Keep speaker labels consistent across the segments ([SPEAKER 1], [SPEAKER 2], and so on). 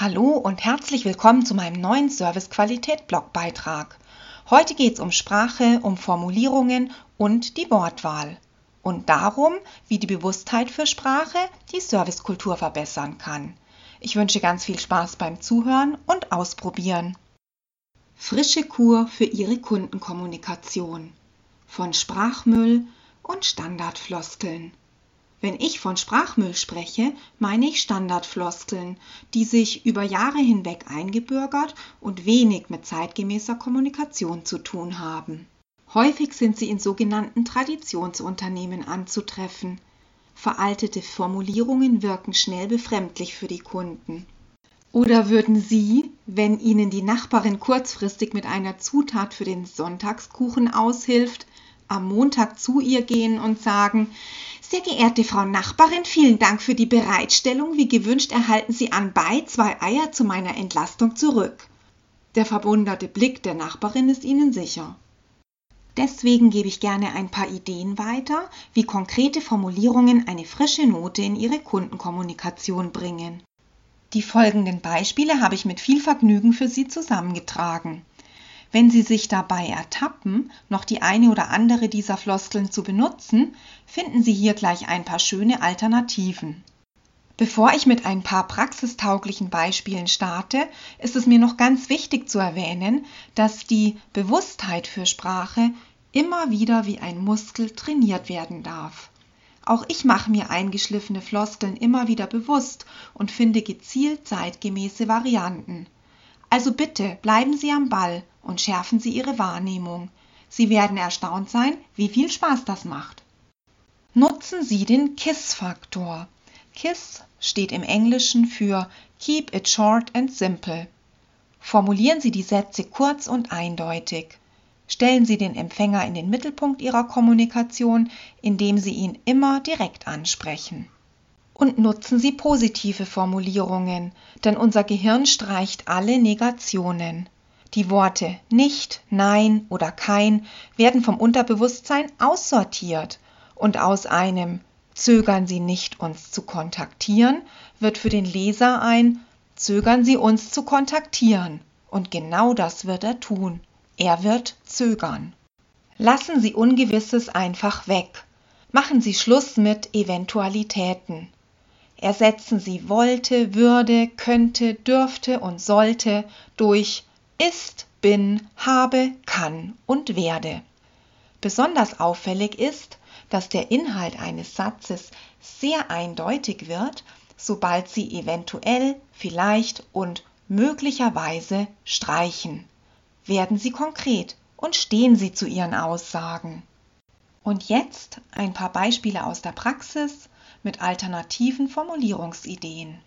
[SPEAKER 1] Hallo und herzlich willkommen zu meinem neuen Service-Qualität-Blogbeitrag. Heute geht es um Sprache, um Formulierungen und die Wortwahl und darum, wie die Bewusstheit für Sprache die Servicekultur verbessern kann. Ich wünsche ganz viel Spaß beim Zuhören und Ausprobieren. Frische Kur für Ihre Kundenkommunikation von Sprachmüll und Standardfloskeln. Wenn ich von Sprachmüll spreche, meine ich Standardfloskeln, die sich über Jahre hinweg eingebürgert und wenig mit zeitgemäßer Kommunikation zu tun haben. Häufig sind sie in sogenannten Traditionsunternehmen anzutreffen. Veraltete Formulierungen wirken schnell befremdlich für die Kunden. Oder würden Sie, wenn Ihnen die Nachbarin kurzfristig mit einer Zutat für den Sonntagskuchen aushilft, am Montag zu ihr gehen und sagen, sehr geehrte Frau Nachbarin, vielen Dank für die Bereitstellung. Wie gewünscht erhalten Sie anbei zwei Eier zu meiner Entlastung zurück. Der verwunderte Blick der Nachbarin ist Ihnen sicher. Deswegen gebe ich gerne ein paar Ideen weiter, wie konkrete Formulierungen eine frische Note in Ihre Kundenkommunikation bringen. Die folgenden Beispiele habe ich mit viel Vergnügen für Sie zusammengetragen. Wenn Sie sich dabei ertappen, noch die eine oder andere dieser Floskeln zu benutzen, finden Sie hier gleich ein paar schöne Alternativen. Bevor ich mit ein paar praxistauglichen Beispielen starte, ist es mir noch ganz wichtig zu erwähnen, dass die Bewusstheit für Sprache immer wieder wie ein Muskel trainiert werden darf. Auch ich mache mir eingeschliffene Floskeln immer wieder bewusst und finde gezielt zeitgemäße Varianten. Also bitte bleiben Sie am Ball und schärfen Sie Ihre Wahrnehmung. Sie werden erstaunt sein, wie viel Spaß das macht. Nutzen Sie den KISS-Faktor. KISS steht im Englischen für Keep it short and simple. Formulieren Sie die Sätze kurz und eindeutig. Stellen Sie den Empfänger in den Mittelpunkt Ihrer Kommunikation, indem Sie ihn immer direkt ansprechen und nutzen Sie positive Formulierungen, denn unser Gehirn streicht alle Negationen. Die Worte nicht, nein oder kein werden vom Unterbewusstsein aussortiert und aus einem Zögern Sie nicht, uns zu kontaktieren, wird für den Leser ein Zögern Sie uns zu kontaktieren. Und genau das wird er tun. Er wird zögern. Lassen Sie Ungewisses einfach weg. Machen Sie Schluss mit Eventualitäten. Ersetzen Sie wollte, würde, könnte, dürfte und sollte durch ist, bin, habe, kann und werde. Besonders auffällig ist, dass der Inhalt eines Satzes sehr eindeutig wird, sobald Sie eventuell, vielleicht und möglicherweise streichen. Werden Sie konkret und stehen Sie zu Ihren Aussagen. Und jetzt ein paar Beispiele aus der Praxis, mit alternativen Formulierungsideen.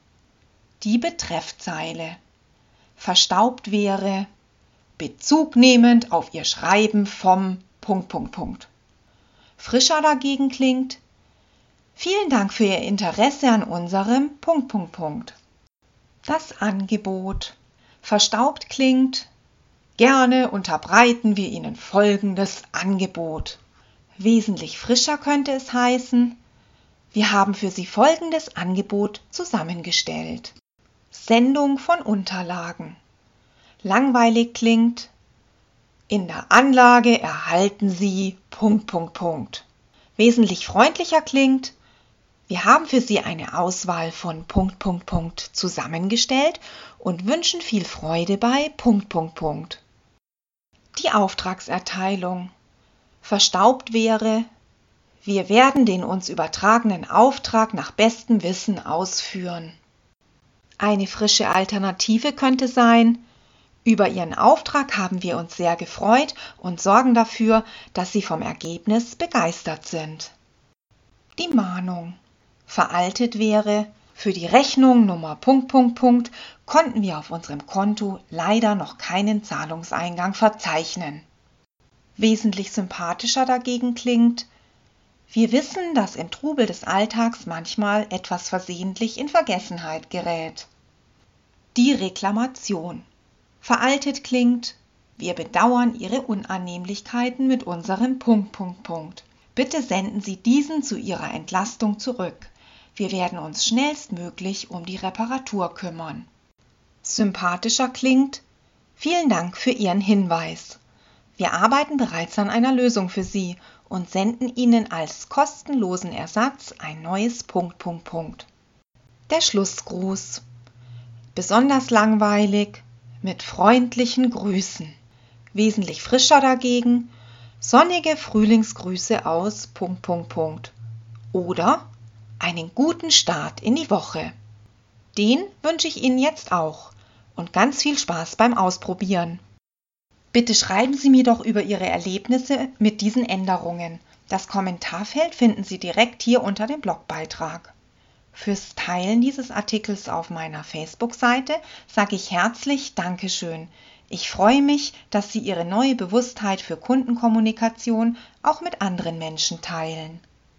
[SPEAKER 1] Die Betreffzeile verstaubt wäre Bezug nehmend auf ihr Schreiben vom Punkt, Punkt, Punkt. Frischer dagegen klingt Vielen Dank für Ihr Interesse an unserem Punkt, Punkt, Punkt. Das Angebot verstaubt klingt Gerne unterbreiten wir Ihnen folgendes Angebot. Wesentlich frischer könnte es heißen wir haben für Sie folgendes Angebot zusammengestellt. Sendung von Unterlagen. Langweilig klingt. In der Anlage erhalten Sie Punkt, Punkt, Punkt. Wesentlich freundlicher klingt. Wir haben für Sie eine Auswahl von Punkt, Punkt, Punkt zusammengestellt und wünschen viel Freude bei Punkt, Punkt, Punkt. Die Auftragserteilung. Verstaubt wäre, wir werden den uns übertragenen Auftrag nach bestem Wissen ausführen. Eine frische Alternative könnte sein, über Ihren Auftrag haben wir uns sehr gefreut und sorgen dafür, dass Sie vom Ergebnis begeistert sind. Die Mahnung. Veraltet wäre, für die Rechnung Nummer Punkt, Punkt, Punkt konnten wir auf unserem Konto leider noch keinen Zahlungseingang verzeichnen. Wesentlich sympathischer dagegen klingt, wir wissen, dass im Trubel des Alltags manchmal etwas versehentlich in Vergessenheit gerät. Die Reklamation. Veraltet klingt, wir bedauern Ihre Unannehmlichkeiten mit unserem Punkt, Punkt, Punkt. Bitte senden Sie diesen zu Ihrer Entlastung zurück. Wir werden uns schnellstmöglich um die Reparatur kümmern. sympathischer klingt? Vielen Dank für Ihren Hinweis. Wir arbeiten bereits an einer Lösung für Sie und senden Ihnen als kostenlosen Ersatz ein neues Punkt, Punkt, Punkt. Der Schlussgruß. Besonders langweilig mit freundlichen Grüßen. Wesentlich frischer dagegen sonnige Frühlingsgrüße aus Punkt, Punkt, Punkt. Oder einen guten Start in die Woche. Den wünsche ich Ihnen jetzt auch und ganz viel Spaß beim Ausprobieren. Bitte schreiben Sie mir doch über Ihre Erlebnisse mit diesen Änderungen. Das Kommentarfeld finden Sie direkt hier unter dem Blogbeitrag. Fürs Teilen dieses Artikels auf meiner Facebook-Seite sage ich herzlich Dankeschön. Ich freue mich, dass Sie Ihre neue Bewusstheit für Kundenkommunikation auch mit anderen Menschen teilen.